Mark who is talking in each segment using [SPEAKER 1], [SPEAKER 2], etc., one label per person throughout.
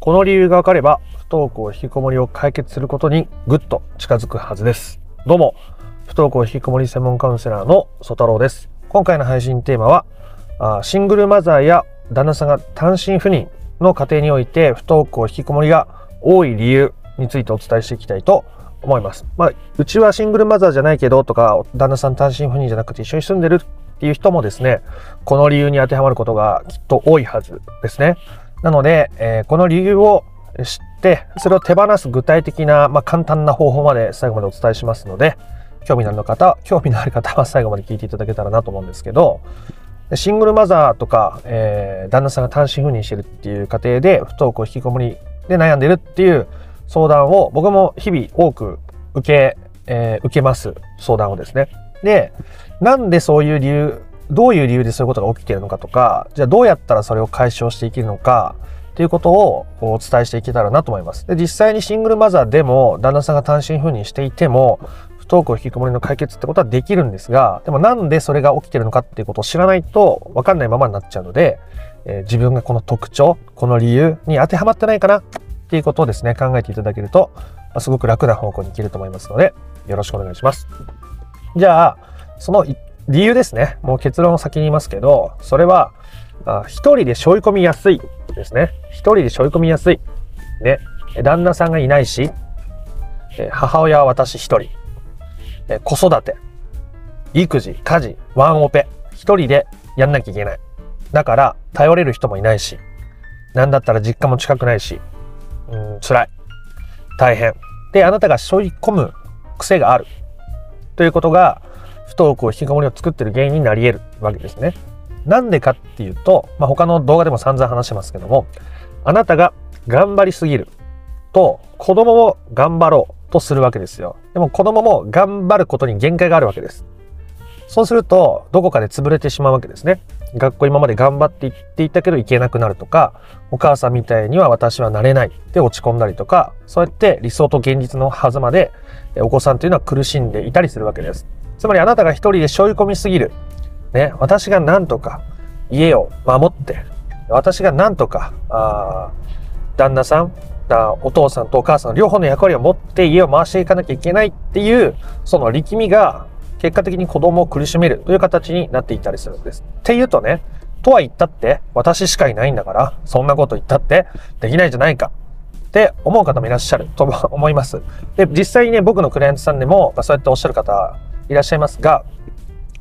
[SPEAKER 1] この理由がわかれば、不登校引きこもりを解決することにぐっと近づくはずです。どうも、不登校引きこもり専門カウンセラーの曽太郎です。今回の配信テーマは、あシングルマザーや旦那さんが単身赴任の家庭において不登校引きこもりが多い理由についてお伝えしていきたいと思います。まあ、うちはシングルマザーじゃないけどとか、旦那さん単身赴任じゃなくて一緒に住んでるっていう人もですね、この理由に当てはまることがきっと多いはずですね。なので、えーこの理由を知って、それを手放す具体的な、まあ、簡単な方法まで最後までお伝えしますので、興味のある方、興味のある方は 最後まで聞いていただけたらなと思うんですけど、シングルマザーとか、えー旦那さんが単身赴任してるっていう家庭で不登校引きこもりで悩んでるっていう相談を僕も日々多く受け、えー受けます相談をですね。で、なんでそういう理由、どういう理由でそういうことが起きているのかとか、じゃあどうやったらそれを解消していけるのか、っていうことをお伝えしていけたらなと思います。で、実際にシングルマザーでも旦那さんが単身赴任していても、不登校引きこもりの解決ってことはできるんですが、でもなんでそれが起きてるのかっていうことを知らないと分かんないままになっちゃうので、えー自分がこの特徴、この理由に当てはまってないかなっていうことをですね、考えていただけると、ますごく楽な方向にいけると思いますので、よろしくお願いします。じゃあ、その理由ですね。もう結論を先に言いますけど、それは、一人で背負い込みやすいですね。一人で背負い込みやすい。ね。旦那さんがいないし、母親は私一人。子育て、育児、家事、ワンオペ。一人でやんなきゃいけない。だから、頼れる人もいないし、なんだったら実家も近くないし、うん、辛い。大変。で、あなたが背負い込む癖がある。ということが、不登校引きこもりを作ってる原因になり得るわけですね。なんでかっていうと、まあ、他の動画でも散々話してますけども、あなたが頑張りすぎると、子供も頑張ろうとするわけですよ。でも子供も頑張ることに限界があるわけです。そうすると、どこかで潰れてしまうわけですね。学校今まで頑張って行っていたけど行けなくなるとか、お母さんみたいには私はなれないって落ち込んだりとか、そうやって理想と現実の狭間で、お子さんというのは苦しんでいたりするわけです。つまりあなたが一人で背負い込みすぎる。ね、私が何とか家を守って、私が何とか、あー旦那さん、お父さんとお母さん両方の役割を持って家を回していかなきゃいけないっていう、その力みが結果的に子供を苦しめるという形になっていたりするんです。っていうとね、とは言ったって私しかいないんだから、そんなこと言ったってできないじゃないか。って思う方もいらっしゃると思います。で、実際にね、僕のクライアントさんでも、まそうやっておっしゃる方いらっしゃいますが、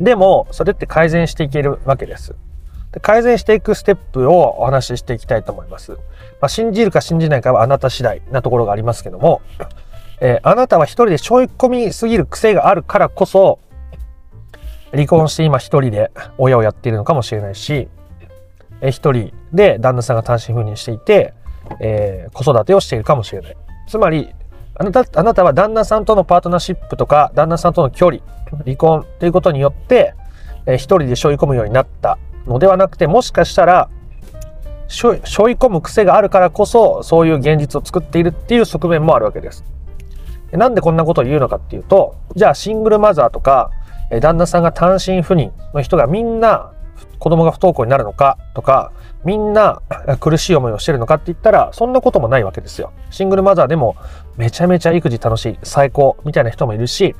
[SPEAKER 1] でも、それって改善していけるわけです。で改善していくステップをお話ししていきたいと思います。まあ、信じるか信じないかはあなた次第なところがありますけども、えーあなたは一人で背負い込みすぎる癖があるからこそ、離婚して今一人で親をやっているのかもしれないし、えー一人で旦那さんが単身赴任していて、えー子育てをしているかもしれない。つまり、あなた、あなたは旦那さんとのパートナーシップとか、旦那さんとの距離、離婚ということによって、えー一人で背負い込むようになったのではなくて、もしかしたら、背負い込む癖があるからこそ、そういう現実を作っているっていう側面もあるわけです。なんでこんなことを言うのかっていうと、じゃあシングルマザーとか、旦那さんが単身赴任の人がみんな子供が不登校になるのかとか、みんな苦しい思いをしてるのかって言ったら、そんなこともないわけですよ。シングルマザーでもめちゃめちゃ育児楽しい、最高みたいな人もいるし、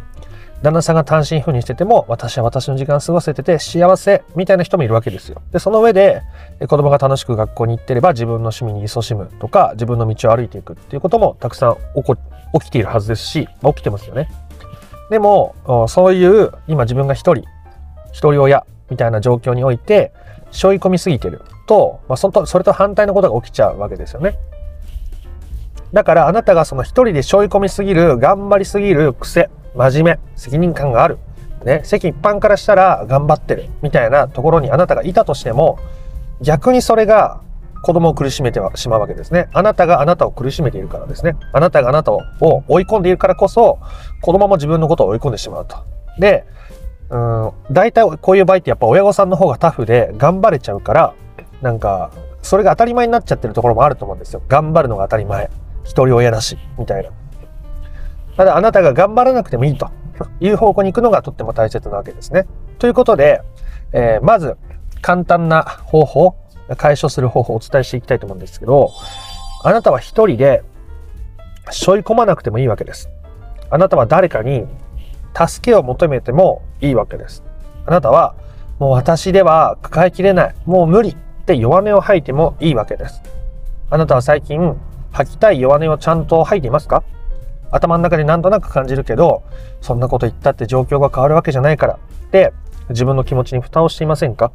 [SPEAKER 1] 旦那さんが単身赴任してても、私は私の時間過ごせてて幸せみたいな人もいるわけですよ。で、その上で、子供が楽しく学校に行ってれば自分の趣味に勤しむとか、自分の道を歩いていくっていうこともたくさん起こ起きているはずですし、まあ起きてますよね。でも、そういう今自分が一人、一人親みたいな状況において、背負い込みすぎてると、まあ、そとそれと反対のことが起きちゃうわけですよね。だからあなたがその一人で背負い込みすぎる、頑張りすぎる癖、真面目、責任感がある。ね、世間一般からしたら頑張ってるみたいなところにあなたがいたとしても、逆にそれが子供を苦しめてしまうわけですね。あなたがあなたを苦しめているからですね。あなたがあなたを追い込んでいるからこそ、子供も自分のことを追い込んでしまうと。で、うん、大体こういう場合ってやっぱ親御さんの方がタフで頑張れちゃうから、なんか、それが当たり前になっちゃってるところもあると思うんですよ。頑張るのが当たり前。一人親だし、みたいな。ただあなたが頑張らなくてもいいという方向に行くのがとっても大切なわけですね。ということで、えーまず簡単な方法、解消する方法をお伝えしていきたいと思うんですけど、あなたは一人で背負い込まなくてもいいわけです。あなたは誰かに助けを求めてもいいわけです。あなたはもう私では抱えきれない、もう無理って弱音を吐いてもいいわけです。あなたは最近吐きたい弱音をちゃんと吐いていますか？頭の中でなんとなく感じるけど、そんなこと言ったって状況が変わるわけじゃないからって自分の気持ちに蓋をしていませんか？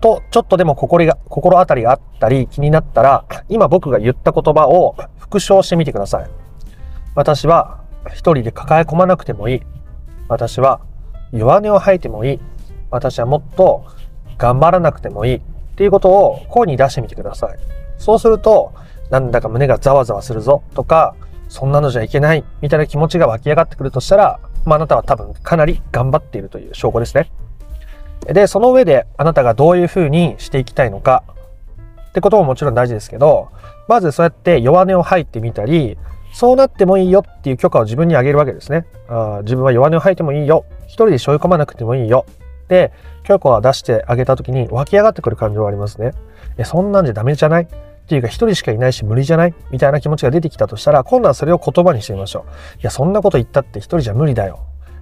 [SPEAKER 1] と、ちょっとでも心が、心当たりがあったり気になったら、今僕が言った言葉を復唱してみてください。私は一人で抱え込まなくてもいい。私は弱音を吐いてもいい。私はもっと頑張らなくてもいい。っていうことを声に出してみてください。そうすると、なんだか胸がざわざわするぞとか、そんなのじゃいけないみたいな気持ちが湧き上がってくるとしたら、まあ、あなたは多分かなり頑張っているという証拠ですね。で、その上であなたがどういうふうにしていきたいのかってことももちろん大事ですけど、まずそうやって弱音を吐いてみたり、そうなってもいいよっていう許可を自分にあげるわけですね。あ自分は弱音を吐いてもいいよ。一人で背負い込まなくてもいいよ。で、許可を出してあげた時に湧き上がってくる感情がありますね。え、そんなんじゃダメじゃない？っていうか一人しかいないし無理じゃない？みたいな気持ちが出てきたとしたら、今度はそれを言葉にしてみましょう。いや、そんなこと言ったって一人じゃ無理だよ。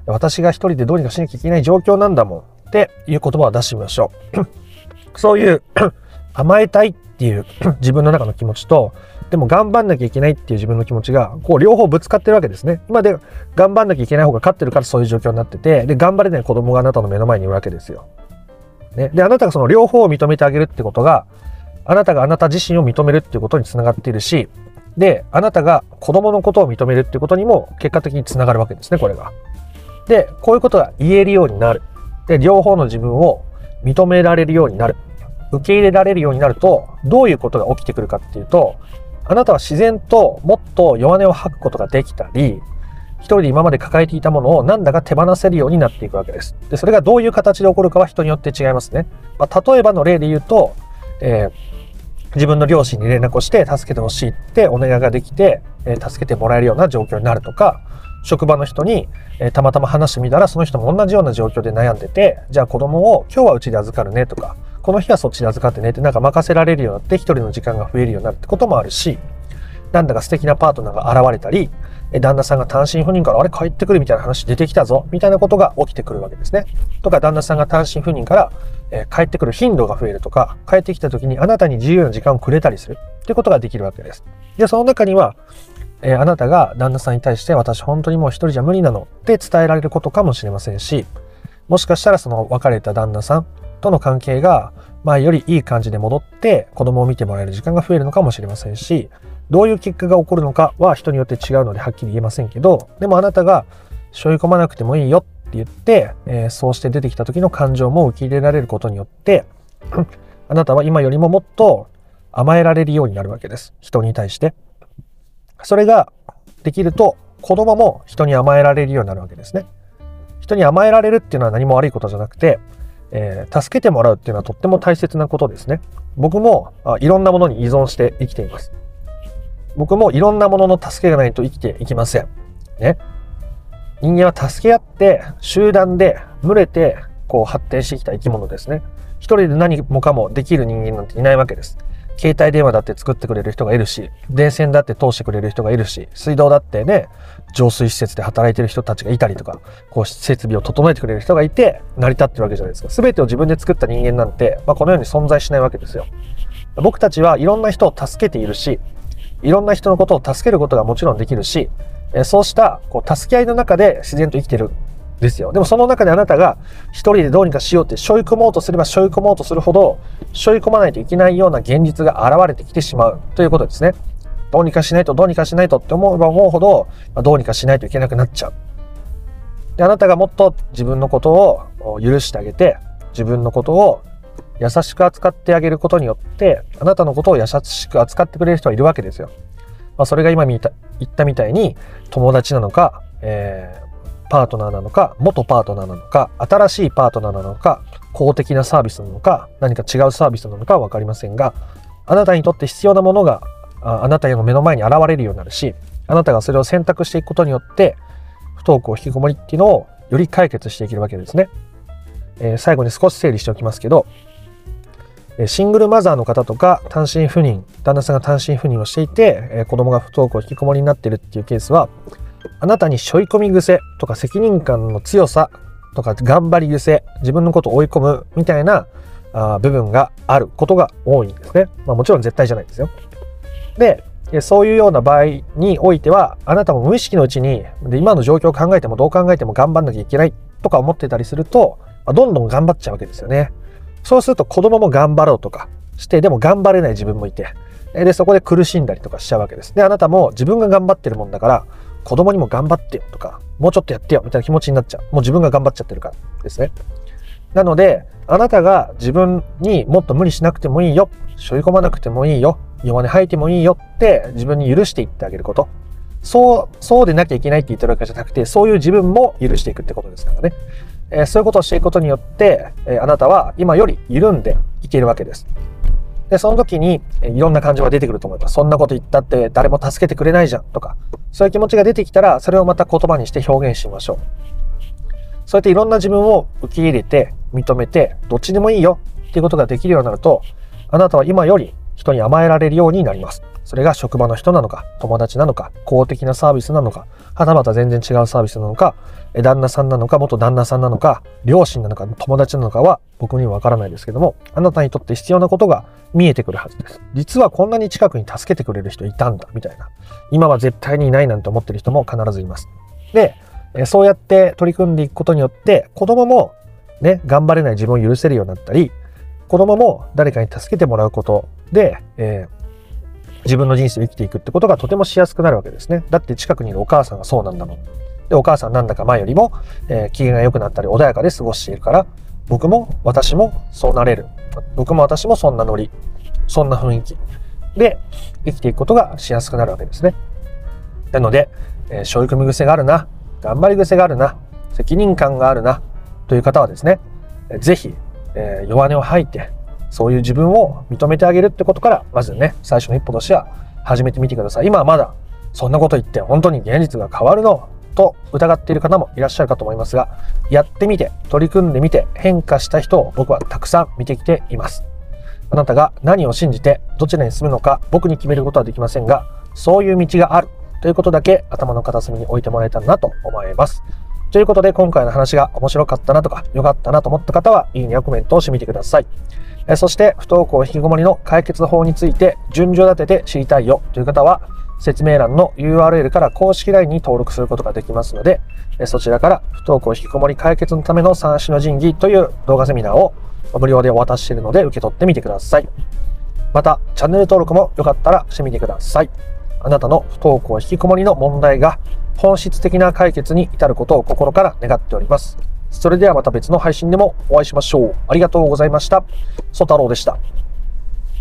[SPEAKER 1] 私が一人でどうにかしなきゃいけない状況なんだもん。っていう言葉を出してみましょう。そういう 甘えたいっていう 自分の中の気持ちと、でも頑張んなきゃいけないっていう自分の気持ちが、こう両方ぶつかってるわけですね。今で頑張んなきゃいけない方が勝ってるからそういう状況になってて、で、頑張れない子供があなたの目の前にいるわけですよ。ね。で、あなたがその両方を認めてあげるってことが、あなたがあなた自身を認めるっていうことにつながっているし、で、あなたが子供のことを認めるっていうことにも結果的につながるわけですね、これが。で、こういうことが言えるようになる。で、両方の自分を認められるようになる。受け入れられるようになると、どういうことが起きてくるかっていうと、あなたは自然ともっと弱音を吐くことができたり、一人で今まで抱えていたものをなんだか手放せるようになっていくわけです。で、それがどういう形で起こるかは人によって違いますね。まあ、例えばの例で言うと、えー、自分の両親に連絡をして助けてほしいってお願いができて、えー、助けてもらえるような状況になるとか、職場の人に、えー、たまたま話してみたらその人も同じような状況で悩んでて、じゃあ子供を今日はうちで預かるねとか、この日はそっちで預かってねってなんか任せられるようになって一人の時間が増えるようになるってこともあるし、なんだか素敵なパートナーが現れたり、旦那さんが単身赴任からあれ帰ってくるみたいな話出てきたぞみたいなことが起きてくるわけですね。とか旦那さんが単身赴任から、え帰ってくる頻度が増えるとか、帰ってきた時にあなたに自由な時間をくれたりするってことができるわけです。で、その中には、えあなたが旦那さんに対して私本当にもう一人じゃ無理なのって伝えられることかもしれませんし、もしかしたらその別れた旦那さんとの関係が前よりいい感じで戻って子供を見てもらえる時間が増えるのかもしれませんし、どういう結果が起こるのかは人によって違うのではっきり言えませんけど、でもあなたが背負い込まなくてもいいよって言って、えー、そうして出てきた時の感情も受け入れられることによって、あなたは今よりももっと甘えられるようになるわけです。人に対して。それができると子供も人に甘えられるようになるわけですね。人に甘えられるっていうのは何も悪いことじゃなくて、えー、助けてもらうっていうのはとっても大切なことですね。僕もあいろんなものに依存して生きています。僕もいろんなものの助けがないと生きていきません。ね。人間は助け合って、集団で群れて、こう発展してきた生き物ですね。一人で何もかもできる人間なんていないわけです。携帯電話だって作ってくれる人がいるし、電線だって通してくれる人がいるし、水道だってね、浄水施設で働いてる人たちがいたりとか、こう設備を整えてくれる人がいて、成り立ってるわけじゃないですか。全てを自分で作った人間なんて、まあ、このように存在しないわけですよ。僕たちはいろんな人を助けているし、いろんな人のことを助けることがもちろんできるし、そうしたこう助け合いの中で自然と生きてるですよ。でもその中であなたが一人でどうにかしようって背負い込もうとすれば背負い込もうとするほど背負い込まないといけないような現実が現れてきてしまうということですね。どうにかしないとどうにかしないとって思えば思うほどどうにかしないといけなくなっちゃう。であなたがもっと自分のことを許してあげて自分のことを優しく扱ってあげることによって、あなたのことを優しく扱ってくれる人はいるわけですよ。まあ、それが今言ったみたいに、友達なのか、えー、パートナーなのか、元パートナーなのか、新しいパートナーなのか、公的なサービスなのか、何か違うサービスなのかはわかりませんが、あなたにとって必要なものがあなたの目の前に現れるようになるし、あなたがそれを選択していくことによって、不登校引きこもりっていうのをより解決していけるわけですね。えー、最後に少し整理しておきますけど、シングルマザーの方とか単身赴任、旦那さんが単身赴任をしていて、子供が不登校引きこもりになってるっていうケースは、あなたに背負い込み癖とか責任感の強さとか頑張り癖、自分のことを追い込むみたいなあ部分があることが多いんですね。まあもちろん絶対じゃないですよ。で、そういうような場合においては、あなたも無意識のうちに、で今の状況を考えてもどう考えても頑張んなきゃいけないとか思ってたりすると、まあ、どんどん頑張っちゃうわけですよね。そうすると子供も頑張ろうとかして、でも頑張れない自分もいて、で、そこで苦しんだりとかしちゃうわけです。で、あなたも自分が頑張ってるもんだから、子供にも頑張ってよとか、もうちょっとやってよみたいな気持ちになっちゃう。もう自分が頑張っちゃってるからですね。なので、あなたが自分にもっと無理しなくてもいいよ、背負い込まなくてもいいよ、弱音吐いてもいいよって自分に許していってあげること。そう、そうでなきゃいけないって言ってるわけじゃなくて、そういう自分も許していくってことですからね。えー、そういうことをしていくことによって、えー、あなたは今より緩んでいけるわけです。で、その時に、え、いろんな感情が出てくると思います。そんなこと言ったって誰も助けてくれないじゃんとか、そういう気持ちが出てきたら、それをまた言葉にして表現しましょう。そうやっていろんな自分を受け入れて、認めて、どっちでもいいよっていうことができるようになると、あなたは今より人に甘えられるようになります。それが職場の人なのか、友達なのか、公的なサービスなのか、はたまた全然違うサービスなのか、旦那さんなのか、元旦那さんなのか、両親なのか、友達なのかは僕にはわからないですけども、あなたにとって必要なことが見えてくるはずです。実はこんなに近くに助けてくれる人いたんだ、みたいな。今は絶対にいないなんて思ってる人も必ずいます。で、そうやって取り組んでいくことによって、子供もね、頑張れない自分を許せるようになったり、子供も誰かに助けてもらうことで、えー、自分の人生を生きていくってことがとてもしやすくなるわけですね。だって近くにいるお母さんがそうなんだもん。で、お母さんなんだか前よりも、えー、機嫌が良くなったり穏やかで過ごしているから、僕も私もそうなれる。僕も私もそんなノリ、そんな雰囲気。で生きていくことがしやすくなるわけですね。なので、えー、背負い込み癖があるな、頑張り癖があるな、責任感があるな、という方はですね、ぜひ、えー、弱音を吐いて、そういう自分を認めてあげるってことから、まずね、最初の一歩としては始めてみてください。今はまだ、そんなこと言って本当に現実が変わるの。と疑っている方もいらっしゃるかと思いますが、やってみて、取り組んでみて、変化した人を僕はたくさん見てきています。あなたが何を信じてどちらに進むのか僕に決めることはできませんが、そういう道があるということだけ頭の片隅に置いてもらえたらなと思います。ということで今回の話が面白かったなとか良かったなと思った方は、いいねやコメントをしてみてください。そして、不登校引きこもりの解決法について順序立てて知りたいよという方は、説明欄の URL から公式 LINE に登録することができますので、そちらから不登校引きこもり解決のための三種の神器という動画セミナーを無料でお渡ししているので受け取ってみてください。また、チャンネル登録もよかったらしてみてください。あなたの不登校引きこもりの問題が本質的な解決に至ることを心から願っております。それではまた別の配信でもお会いしましょう。ありがとうございました。ソ太郎でした。